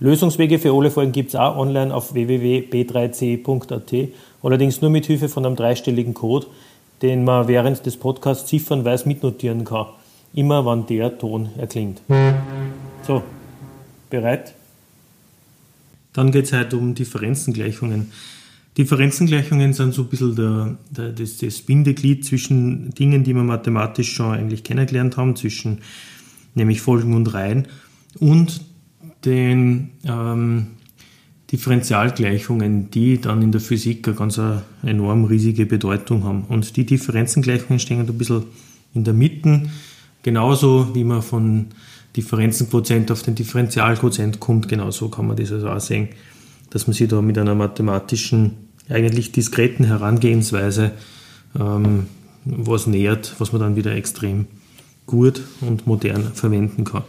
Lösungswege für alle Folgen gibt es auch online auf www.b3c.at, allerdings nur mit Hilfe von einem dreistelligen Code, den man während des Podcasts ziffernweise mitnotieren kann. Immer wann der Ton erklingt. So, bereit? Dann geht es heute um Differenzengleichungen. Differenzengleichungen sind so ein bisschen der, der, das, das Bindeglied zwischen Dingen, die wir mathematisch schon eigentlich kennengelernt haben, zwischen nämlich Folgen und Reihen und den ähm, Differentialgleichungen, die dann in der Physik eine ganz eine enorm riesige Bedeutung haben. Und die Differenzengleichungen stehen ein bisschen in der Mitte, genauso wie man von Differenzenquotient auf den Differentialquotient kommt, genauso kann man das also auch sehen, dass man sich da mit einer mathematischen, eigentlich diskreten Herangehensweise ähm, was nähert, was man dann wieder extrem gut und modern verwenden kann.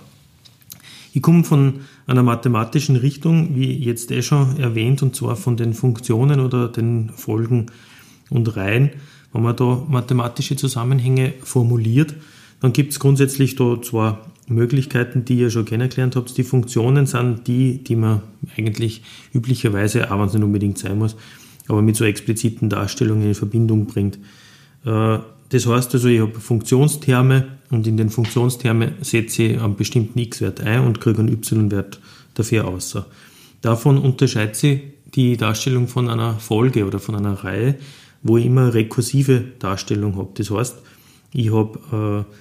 Ich komme von einer mathematischen Richtung, wie jetzt eh schon erwähnt, und zwar von den Funktionen oder den Folgen und Reihen. Wenn man da mathematische Zusammenhänge formuliert, dann gibt es grundsätzlich da zwei Möglichkeiten, die ihr schon kennengelernt habt. Die Funktionen sind die, die man eigentlich üblicherweise, auch wenn es nicht unbedingt sein muss, aber mit so expliziten Darstellungen in Verbindung bringt. Äh, das heißt also, ich habe Funktionsterme und in den Funktionstermen setze ich einen bestimmten x-Wert ein und kriege einen y-Wert dafür außer. Davon unterscheidet sich die Darstellung von einer Folge oder von einer Reihe, wo ich immer rekursive Darstellung habe. Das heißt, ich habe äh,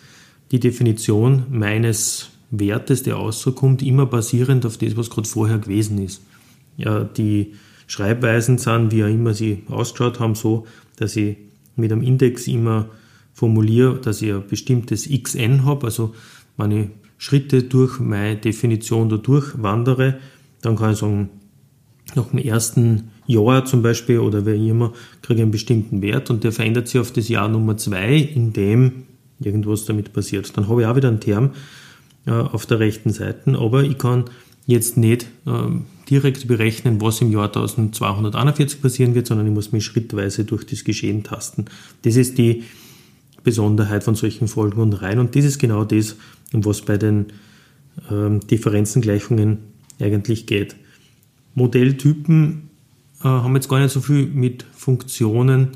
die Definition meines Wertes, der rauskommt, immer basierend auf das, was gerade vorher gewesen ist. Ja, die Schreibweisen sind, wie auch immer sie ausgeschaut haben, so, dass ich mit einem Index immer formuliere, dass ich ein bestimmtes xn habe, also wenn ich Schritte durch meine Definition da durchwandere, dann kann ich sagen, nach dem ersten Jahr zum Beispiel oder wer immer, kriege ich einen bestimmten Wert und der verändert sich auf das Jahr Nummer zwei, in dem irgendwas damit passiert. Dann habe ich auch wieder einen Term äh, auf der rechten Seite, aber ich kann jetzt nicht äh, direkt berechnen, was im Jahr 1241 passieren wird, sondern ich muss mich schrittweise durch das Geschehen tasten. Das ist die Besonderheit von solchen Folgen und Reihen. Und das ist genau das, um was bei den ähm, Differenzengleichungen eigentlich geht. Modelltypen äh, haben jetzt gar nicht so viel mit Funktionen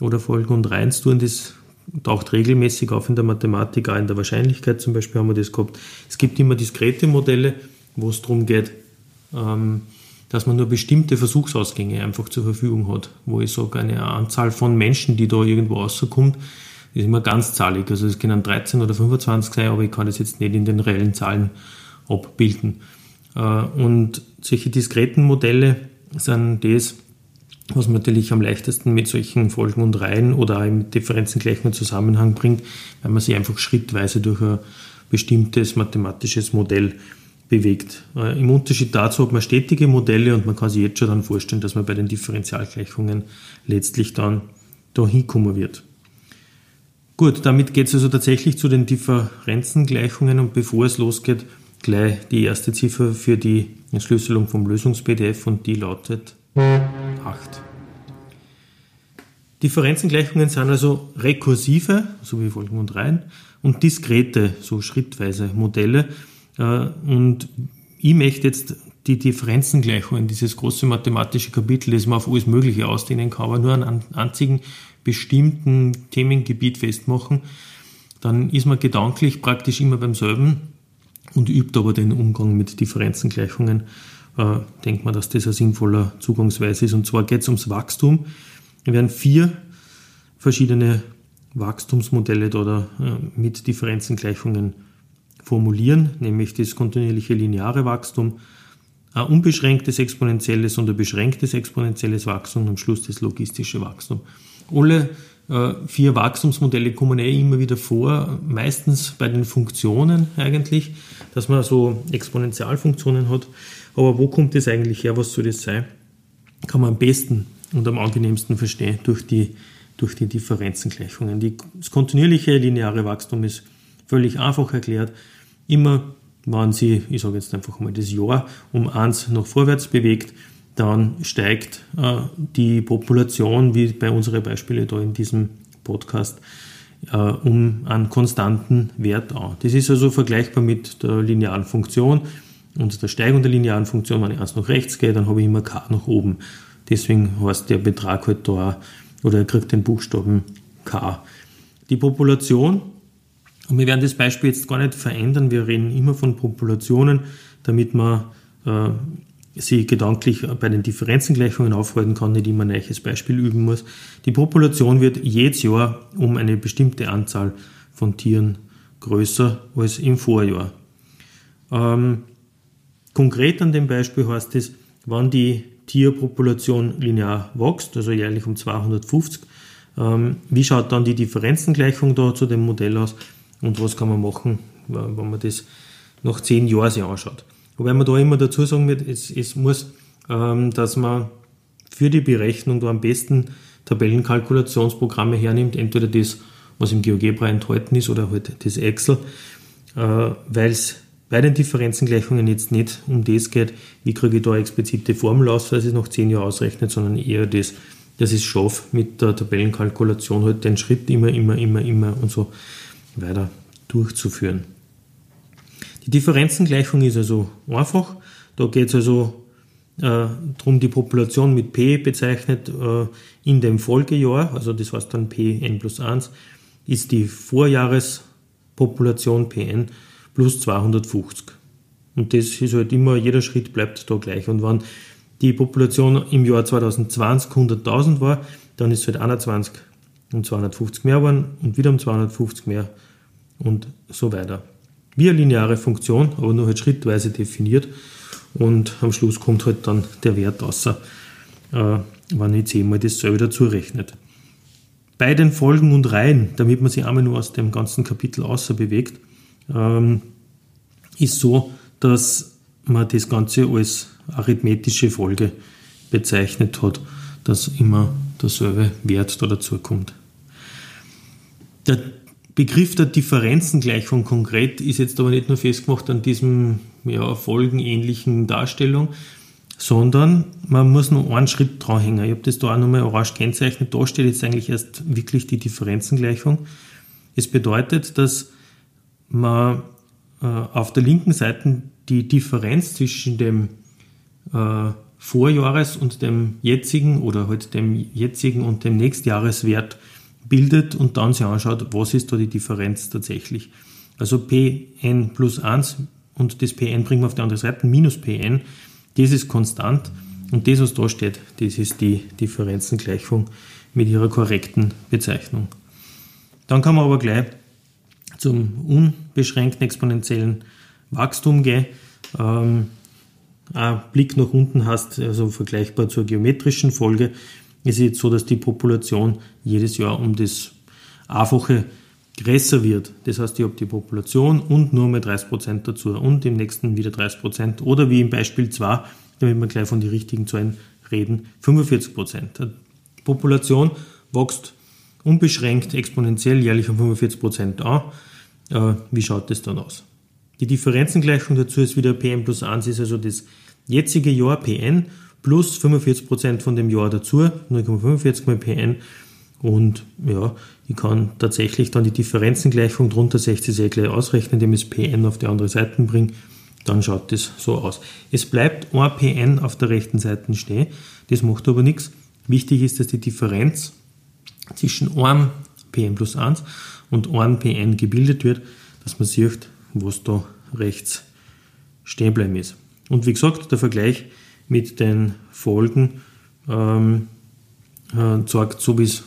oder Folgen und Reihen zu tun. Das taucht regelmäßig auf in der Mathematik, auch in der Wahrscheinlichkeit zum Beispiel haben wir das gehabt. Es gibt immer diskrete Modelle, wo es darum geht, ähm, dass man nur bestimmte Versuchsausgänge einfach zur Verfügung hat, wo ich sage, eine Anzahl von Menschen, die da irgendwo rauskommt, ist immer ganzzahlig. Also es können 13 oder 25 sein, aber ich kann das jetzt nicht in den reellen Zahlen abbilden. Äh, und solche diskreten Modelle sind das, was man natürlich am leichtesten mit solchen Folgen und Reihen oder auch mit Differenzen gleich in Zusammenhang bringt, weil man sich einfach schrittweise durch ein bestimmtes mathematisches Modell bewegt. Äh, Im Unterschied dazu hat man stetige Modelle und man kann sich jetzt schon dann vorstellen, dass man bei den Differentialgleichungen letztlich dann da hinkommen wird. Gut, damit geht es also tatsächlich zu den Differenzengleichungen und bevor es losgeht, gleich die erste Ziffer für die Entschlüsselung vom Lösungs-PDF und die lautet 8. Differenzengleichungen sind also rekursive, so wie Folgen und Reihen, und diskrete, so schrittweise Modelle. Äh, und ich möchte jetzt die Differenzengleichungen, dieses große mathematische Kapitel, das man auf alles Mögliche ausdehnen kann, aber nur einen einzigen bestimmten Themengebiet festmachen, dann ist man gedanklich praktisch immer beim selben und übt aber den Umgang mit Differenzengleichungen. Äh, denkt man, dass das ein sinnvoller Zugangsweise ist. Und zwar geht es ums Wachstum. Wir werden vier verschiedene Wachstumsmodelle da, äh, mit Differenzengleichungen formulieren, nämlich das kontinuierliche lineare Wachstum, ein unbeschränktes exponentielles und ein beschränktes exponentielles Wachstum und am Schluss das logistische Wachstum. Alle äh, vier Wachstumsmodelle kommen eh immer wieder vor, meistens bei den Funktionen eigentlich, dass man so Exponentialfunktionen hat. Aber wo kommt das eigentlich her? Was soll das sein? Kann man am besten und am angenehmsten verstehen durch die, durch die Differenzengleichungen. Die, das kontinuierliche lineare Wachstum ist völlig einfach erklärt. Immer, wenn Sie, ich sage jetzt einfach mal das Jahr, um eins nach vorwärts bewegt, dann steigt äh, die Population, wie bei unseren Beispielen da in diesem Podcast, äh, um einen konstanten Wert an. Das ist also vergleichbar mit der linearen Funktion und der Steigung der linearen Funktion. Wenn ich eins nach rechts gehe, dann habe ich immer k nach oben. Deswegen heißt der Betrag halt da oder er kriegt den Buchstaben k. Die Population, und wir werden das Beispiel jetzt gar nicht verändern, wir reden immer von Populationen, damit man äh, sie gedanklich bei den Differenzengleichungen aufhalten kann, nicht immer ein neues Beispiel üben muss. Die Population wird jedes Jahr um eine bestimmte Anzahl von Tieren größer als im Vorjahr. Ähm, konkret an dem Beispiel heißt es, wenn die Tierpopulation linear wächst, also jährlich um 250, ähm, wie schaut dann die Differenzengleichung da zu dem Modell aus und was kann man machen, wenn man das nach zehn Jahren sich anschaut. Wobei man da immer dazu sagen wird, es, es muss, ähm, dass man für die Berechnung da am besten Tabellenkalkulationsprogramme hernimmt, entweder das, was im GeoGebra enthalten ist, oder halt das Excel, äh, weil es bei den Differenzengleichungen jetzt nicht um das geht, wie kriege ich da explizite Formel aus, weil es nach zehn Jahren ausrechnet, sondern eher das, dass ich es schaffe, mit der Tabellenkalkulation halt den Schritt immer, immer, immer, immer und so weiter durchzuführen. Die Differenzengleichung ist also einfach. Da geht es also äh, darum, die Population mit P bezeichnet äh, in dem Folgejahr, also das heißt dann Pn plus 1, ist die Vorjahrespopulation Pn plus 250. Und das ist halt immer, jeder Schritt bleibt da gleich. Und wenn die Population im Jahr 2020 100.000 war, dann ist es halt 21 um 250 mehr geworden und wieder um 250 mehr und so weiter wie eine lineare Funktion, aber nur halt schrittweise definiert. Und am Schluss kommt halt dann der Wert außer, äh, wenn ich zehnmal das selber dazu rechnet. Bei den Folgen und Reihen, damit man sich einmal nur aus dem ganzen Kapitel außer bewegt, ähm, ist so, dass man das Ganze als arithmetische Folge bezeichnet hat, dass immer derselbe Wert da dazu kommt. Der Begriff der Differenzengleichung konkret ist jetzt aber nicht nur festgemacht an diesem ja, folgenähnlichen Darstellung, sondern man muss noch einen Schritt dranhängen. Ich habe das da auch nochmal orange kennzeichnet. Da steht jetzt eigentlich erst wirklich die Differenzengleichung. Es bedeutet, dass man äh, auf der linken Seite die Differenz zwischen dem äh, Vorjahres- und dem jetzigen oder halt dem jetzigen und dem Nächstjahreswert bildet und dann sich anschaut, was ist da die Differenz tatsächlich. Also Pn plus 1 und das Pn bringen wir auf die andere Seite, minus Pn, das ist konstant und das, was da steht, das ist die Differenzengleichung mit ihrer korrekten Bezeichnung. Dann kann man aber gleich zum unbeschränkten exponentiellen Wachstum gehen. Ähm, ein Blick nach unten hast, also vergleichbar zur geometrischen Folge, es ist jetzt so, dass die Population jedes Jahr um das Einfache größer wird. Das heißt, ich habe die Population und nur mal 30% dazu und im nächsten wieder 30% oder wie im Beispiel 2, damit wir gleich von den richtigen Zahlen reden, 45%. Die Population wächst unbeschränkt exponentiell jährlich um 45% an. Äh, wie schaut das dann aus? Die Differenzengleichung dazu ist wieder Pn plus 1, ist also das jetzige Jahr Pn plus 45% von dem Jahr dazu, 0,45 mal Pn. Und ja, ich kann tatsächlich dann die Differenzengleichung drunter 60 sehr gleich ausrechnen, indem ich das Pn auf die andere Seite bringe. Dann schaut das so aus. Es bleibt ein Pn auf der rechten Seite stehen. Das macht aber nichts. Wichtig ist, dass die Differenz zwischen einem Pn plus 1 und einem Pn gebildet wird, dass man sieht, was da rechts stehen bleiben ist. Und wie gesagt, der Vergleich mit den Folgen ähm, äh, sorgt, so wie es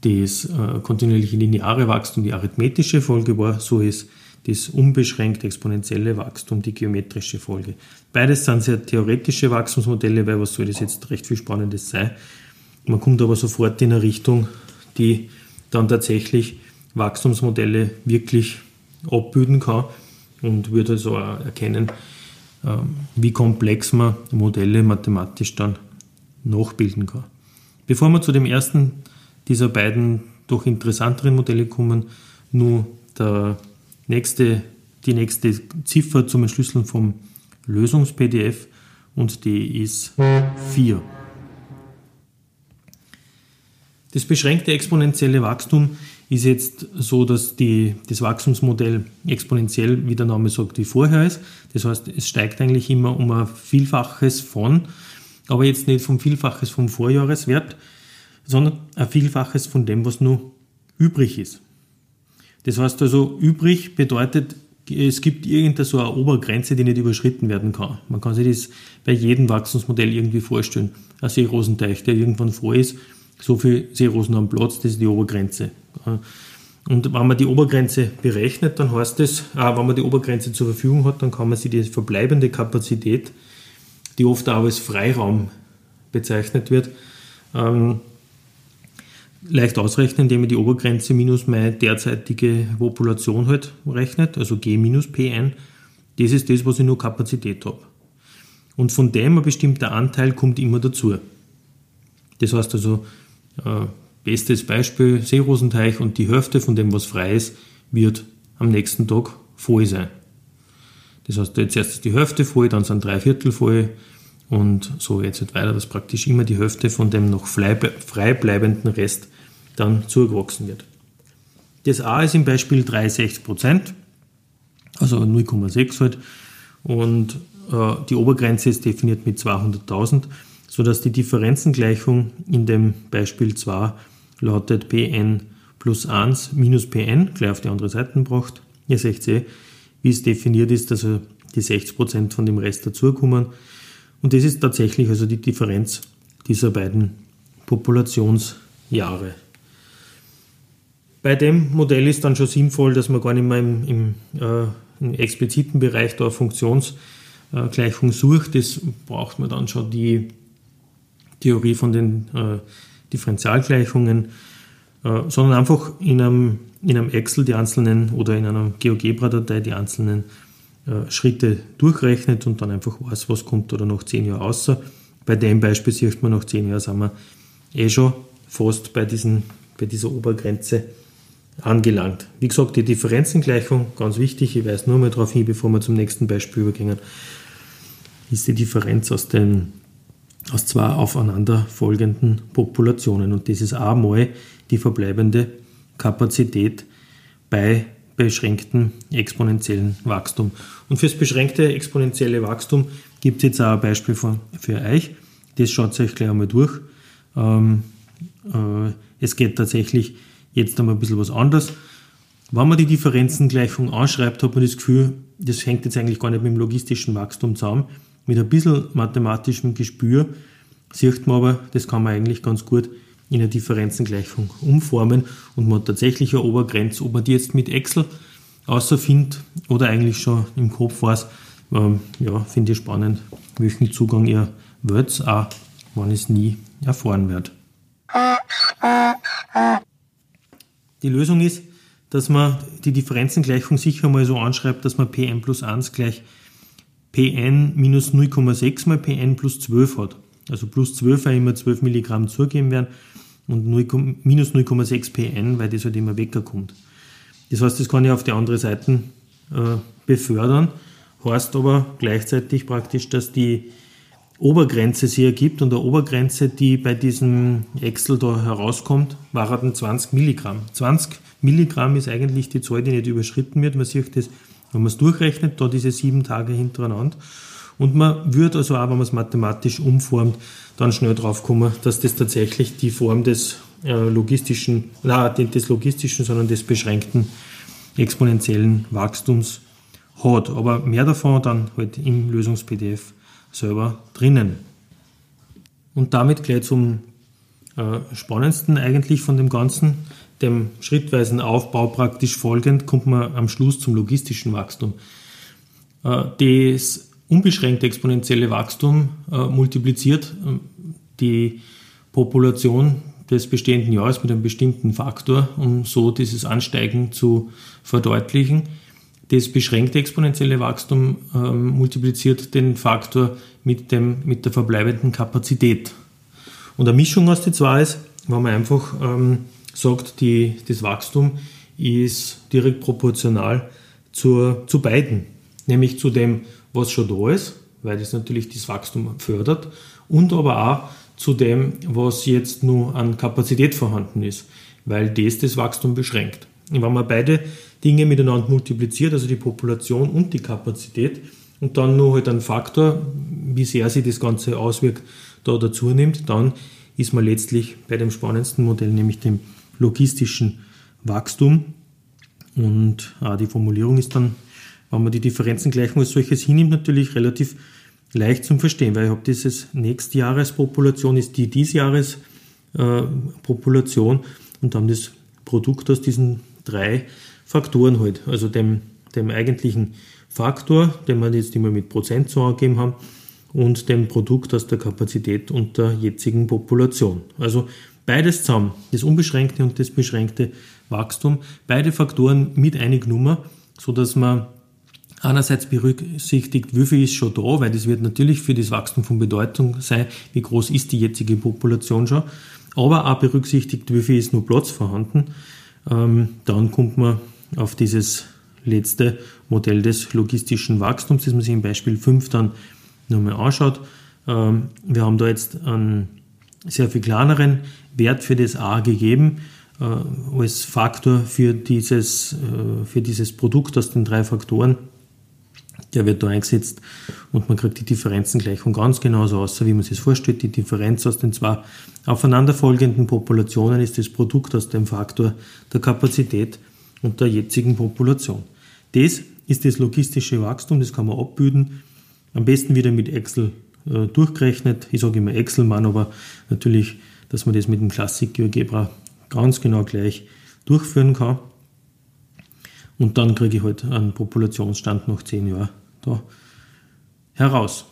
das äh, kontinuierliche lineare Wachstum die arithmetische Folge war, so ist das unbeschränkt exponentielle Wachstum die geometrische Folge. Beides sind sehr theoretische Wachstumsmodelle, weil was soll das jetzt recht viel Spannendes sein. Man kommt aber sofort in eine Richtung, die dann tatsächlich Wachstumsmodelle wirklich abbilden kann und wird also erkennen, wie komplex man Modelle mathematisch dann nachbilden kann. Bevor wir zu dem ersten dieser beiden doch interessanteren Modelle kommen, nur der nächste, die nächste Ziffer zum Entschlüsseln vom Lösungs-PDF und die ist 4. Das beschränkte exponentielle Wachstum ist jetzt so, dass die, das Wachstumsmodell exponentiell, wie der Name sagt, wie vorher ist. Das heißt, es steigt eigentlich immer um ein Vielfaches von, aber jetzt nicht vom Vielfaches vom Vorjahreswert, sondern ein Vielfaches von dem, was nur übrig ist. Das heißt also, übrig bedeutet, es gibt irgendeine so eine Obergrenze, die nicht überschritten werden kann. Man kann sich das bei jedem Wachstumsmodell irgendwie vorstellen. Ein Seerosenteich, der irgendwann voll ist, so viel Seerosen am Platz, das ist die Obergrenze. Und wenn man die Obergrenze berechnet, dann heißt es, äh, wenn man die Obergrenze zur Verfügung hat, dann kann man sich die verbleibende Kapazität, die oft auch als Freiraum bezeichnet wird, ähm, leicht ausrechnen, indem man die Obergrenze minus meine derzeitige Population halt rechnet, also G minus Pn. Das ist das, was ich nur Kapazität habe. Und von dem ein bestimmter Anteil kommt immer dazu. Das heißt also, äh, bestes Beispiel Seerosenteich und die Hälfte von dem, was frei ist, wird am nächsten Tag voll sein. Das heißt, jetzt erst ist die Hälfte voll, dann sind drei Viertel voll und so jetzt halt weiter, dass praktisch immer die Hälfte von dem noch frei bleibenden Rest dann zugewachsen wird. Das A ist im Beispiel 3,60%, also 0,6 halt, und äh, die Obergrenze ist definiert mit 200.000, sodass die Differenzengleichung in dem Beispiel 2 lautet Pn plus 1 minus Pn, gleich auf die andere Seite gebracht. Ihr seht eh, wie es definiert ist, also die 60% von dem Rest dazukommen. Und das ist tatsächlich also die Differenz dieser beiden Populationsjahre. Bei dem Modell ist dann schon sinnvoll, dass man gar nicht mehr im, im, äh, im expliziten Bereich der Funktionsgleichung sucht. Das braucht man dann schon die Theorie von den äh, Differentialgleichungen, äh, sondern einfach in einem, in einem Excel die einzelnen oder in einer GeoGebra-Datei die einzelnen äh, Schritte durchrechnet und dann einfach weiß, was kommt oder nach zehn Jahren außer. Bei dem Beispiel sieht man, nach zehn Jahren sind wir eh schon fast bei, diesen, bei dieser Obergrenze angelangt. Wie gesagt, die Differenzengleichung, ganz wichtig, ich weise nur mal darauf hin, bevor wir zum nächsten Beispiel übergehen, ist die Differenz aus den aus zwei aufeinanderfolgenden Populationen. Und das ist einmal die verbleibende Kapazität bei beschränktem exponentiellen Wachstum. Und fürs beschränkte exponentielle Wachstum gibt es jetzt auch ein Beispiel für, für euch. Das schaut euch gleich einmal durch. Ähm, äh, es geht tatsächlich jetzt einmal ein bisschen was anderes. Wenn man die Differenzengleichung anschreibt, hat man das Gefühl, das hängt jetzt eigentlich gar nicht mit dem logistischen Wachstum zusammen, mit ein bisschen mathematischem Gespür sieht man aber, das kann man eigentlich ganz gut in eine Differenzengleichung umformen und man hat tatsächlich eine Obergrenze. Ob man die jetzt mit Excel außerfindet oder eigentlich schon im Kopf weiß, ähm, ja, finde ich spannend, welchen Zugang ihr wollt, auch wenn es nie erfahren werde. Die Lösung ist, dass man die Differenzengleichung sicher mal so anschreibt, dass man Pn plus 1 gleich Pn minus 0,6 mal Pn plus 12 hat. Also plus 12, weil immer 12 Milligramm zugeben werden und 0, minus 0,6 Pn, weil das halt immer wegkommt. Das heißt, das kann ich auf die andere Seite äh, befördern, heißt aber gleichzeitig praktisch, dass die Obergrenze sich ergibt und der Obergrenze, die bei diesem Excel da herauskommt, war dann 20 Milligramm. 20 Milligramm ist eigentlich die Zahl, die nicht überschritten wird. Man sieht das wenn man es durchrechnet, da diese sieben Tage hintereinander. Und man würde also auch, wenn man es mathematisch umformt, dann schnell drauf kommen, dass das tatsächlich die Form des äh, logistischen, nein, des logistischen, sondern des beschränkten exponentiellen Wachstums hat. Aber mehr davon dann halt im Lösungs-PDF selber drinnen. Und damit gleich zum äh, spannendsten eigentlich von dem Ganzen dem schrittweisen Aufbau praktisch folgend kommt man am Schluss zum logistischen Wachstum. Äh, das unbeschränkte exponentielle Wachstum äh, multipliziert äh, die Population des bestehenden Jahres mit einem bestimmten Faktor, um so dieses Ansteigen zu verdeutlichen. das beschränkte exponentielle Wachstum ähm, multipliziert den Faktor mit, dem, mit der verbleibenden Kapazität. Und eine Mischung aus den zwei ist, wenn man einfach ähm, sagt, die, das Wachstum ist direkt proportional zur, zu beiden. Nämlich zu dem, was schon da ist, weil das natürlich das Wachstum fördert, und aber auch zu dem, was jetzt nur an Kapazität vorhanden ist, weil das das Wachstum beschränkt. Und wenn man beide Dinge miteinander multipliziert, also die Population und die Kapazität, und dann nur halt ein Faktor, wie sehr sich das Ganze auswirkt, da dazu nimmt, dann ist man letztlich bei dem spannendsten Modell, nämlich dem logistischen Wachstum. Und auch die Formulierung ist dann, wenn man die Differenzengleichung als solches hinnimmt, natürlich relativ leicht zum Verstehen, weil ich habe dieses Nächstjahrespopulation ist die Diesjahrespopulation äh, und dann das Produkt aus diesen drei Faktoren halt, also dem, dem eigentlichen Faktor, den wir jetzt immer mit Prozent so angegeben haben, und dem Produkt aus der Kapazität und der jetzigen Population. Also beides zusammen, das unbeschränkte und das beschränkte Wachstum, beide Faktoren mit einig Nummer, so dass man einerseits berücksichtigt, wie viel ist schon da, weil das wird natürlich für das Wachstum von Bedeutung sein, wie groß ist die jetzige Population schon, aber auch berücksichtigt, wie viel ist nur Platz vorhanden. Ähm, dann kommt man auf dieses letzte Modell des logistischen Wachstums, das man sich im Beispiel 5 dann nochmal anschaut. Ähm, wir haben da jetzt einen sehr viel kleineren Wert für das A gegeben äh, als Faktor für dieses, äh, für dieses Produkt aus den drei Faktoren. Der wird da eingesetzt und man kriegt die Differenzengleichung ganz genauso aus, wie man sich das vorstellt. Die Differenz aus den zwei aufeinanderfolgenden Populationen ist das Produkt aus dem Faktor der Kapazität und der jetzigen Population. Das ist das logistische Wachstum, das kann man abbilden. Am besten wieder mit Excel äh, durchgerechnet. Ich sage immer Excel-Mann, aber natürlich, dass man das mit dem Classic GeoGebra ganz genau gleich durchführen kann. Und dann kriege ich halt einen Populationsstand nach 10 Jahren da heraus.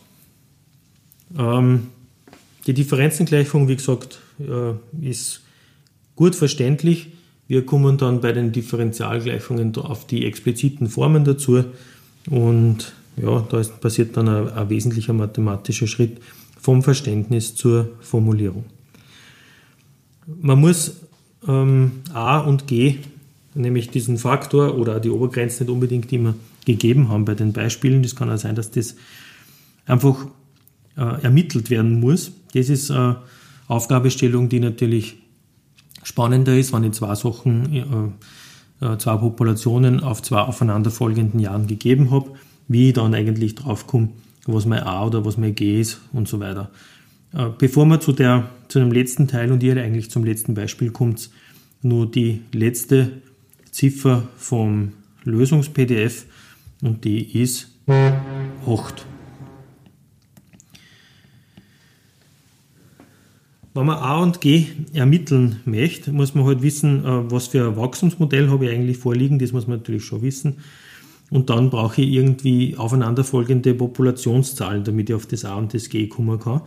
Ähm, die Differenzengleichung, wie gesagt, äh, ist gut verständlich. Wir kommen dann bei den Differentialgleichungen auf die expliziten Formen dazu und ja, da ist, passiert dann ein, ein wesentlicher mathematischer Schritt vom Verständnis zur Formulierung. Man muss ähm, A und G, nämlich diesen Faktor oder die Obergrenze nicht unbedingt immer gegeben haben bei den Beispielen. Das kann auch sein, dass das einfach äh, ermittelt werden muss. Das ist eine Aufgabestellung, die natürlich spannender ist, wenn ich zwei Sachen, äh, äh, zwei Populationen auf zwei aufeinanderfolgenden Jahren gegeben habe, wie ich dann eigentlich draufkomme, was mein A oder was mein G ist und so weiter. Äh, bevor wir zu, der, zu dem letzten Teil und ihr eigentlich zum letzten Beispiel kommt, nur die letzte Ziffer vom Lösungs-PDF und die ist 8. Wenn man A und G ermitteln möchte, muss man halt wissen, äh, was für ein Wachstumsmodell habe ich eigentlich vorliegen. Das muss man natürlich schon wissen. Und dann brauche ich irgendwie aufeinanderfolgende Populationszahlen, damit ich auf das A und das G kommen kann.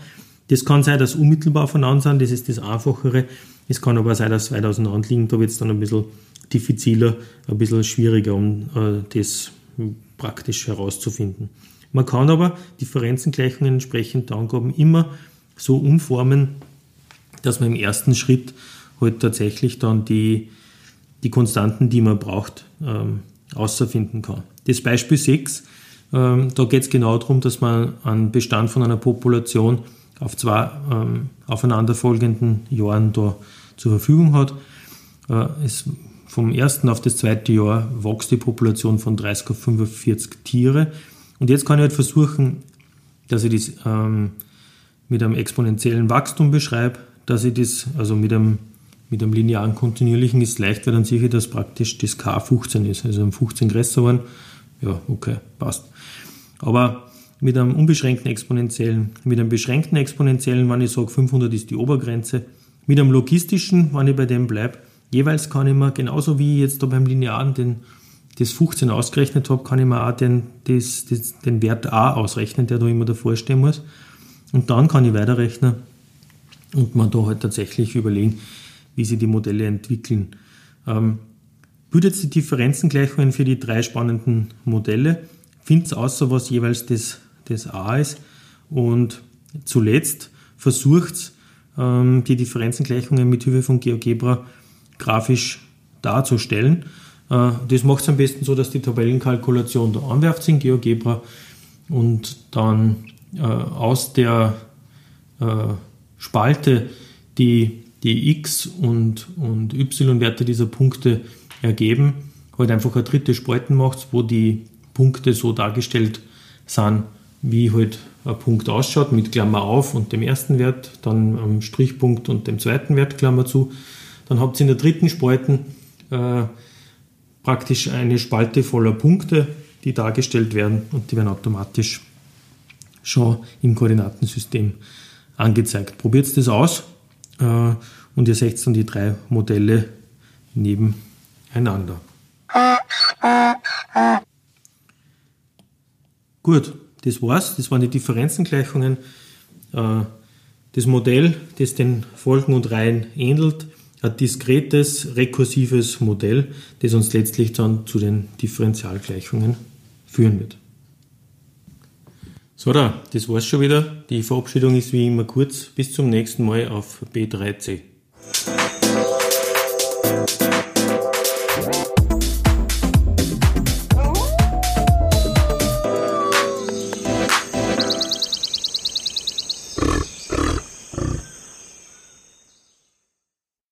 Das kann sein, dass unmittelbar aufeinander sind, das ist das Einfachere. Es kann aber sein, dass weit auseinander liegen, da wird es dann ein bisschen diffiziler, ein bisschen schwieriger, um äh, das praktisch herauszufinden. Man kann aber Differenzengleichungen entsprechend der Angaben immer so umformen, dass man im ersten Schritt halt tatsächlich dann die, die Konstanten, die man braucht, ähm, außerfinden kann. Das Beispiel 6, ähm, da geht es genau darum, dass man einen Bestand von einer Population auf zwei ähm, aufeinanderfolgenden Jahren da zur Verfügung hat. Äh, es, vom ersten auf das zweite Jahr wächst die Population von 30 auf 45 Tiere. Und jetzt kann ich halt versuchen, dass ich das ähm, mit einem exponentiellen Wachstum beschreibe, dass ich das, also mit einem, mit einem linearen kontinuierlichen ist leicht, weil dann sehe ich, dass praktisch das K 15 ist, also um 15 größer waren. Ja, okay, passt. Aber mit einem unbeschränkten exponentiellen, mit einem beschränkten exponentiellen, wenn ich sage 500 ist die Obergrenze, mit einem logistischen, wenn ich bei dem bleibe, jeweils kann ich mir, genauso wie ich jetzt da beim Linearen den, das 15 ausgerechnet habe, kann ich mir auch den, das, das, den Wert a ausrechnen, der da immer davor stehen muss. Und dann kann ich weiterrechnen und man da halt tatsächlich überlegen, wie sich die Modelle entwickeln. Ähm, Bildet die Differenzengleichungen für die drei spannenden Modelle, findet außer was jeweils das, das A ist und zuletzt versucht ähm, die Differenzengleichungen mit Hilfe von GeoGebra grafisch darzustellen. Äh, das macht es am besten so, dass die Tabellenkalkulation da anwerft in GeoGebra und dann äh, aus der äh, Spalte die, die x- und, und y-Werte dieser Punkte ergeben, halt einfach eine dritte Spalten macht, wo die Punkte so dargestellt sind, wie halt ein Punkt ausschaut, mit Klammer auf und dem ersten Wert, dann am Strichpunkt und dem zweiten Wert, Klammer zu. Dann habt ihr in der dritten Spalten äh, praktisch eine Spalte voller Punkte, die dargestellt werden und die werden automatisch schon im Koordinatensystem angezeigt. Probiert das aus äh, und ihr seht dann die drei Modelle nebeneinander. Gut, das war's. Das waren die Differenzengleichungen. Äh, das Modell, das den Folgen und Reihen ähnelt, ein diskretes, rekursives Modell, das uns letztlich dann zu den Differentialgleichungen führen wird. So, da, das war's schon wieder. Die Verabschiedung ist wie immer kurz. Bis zum nächsten Mal auf B3C.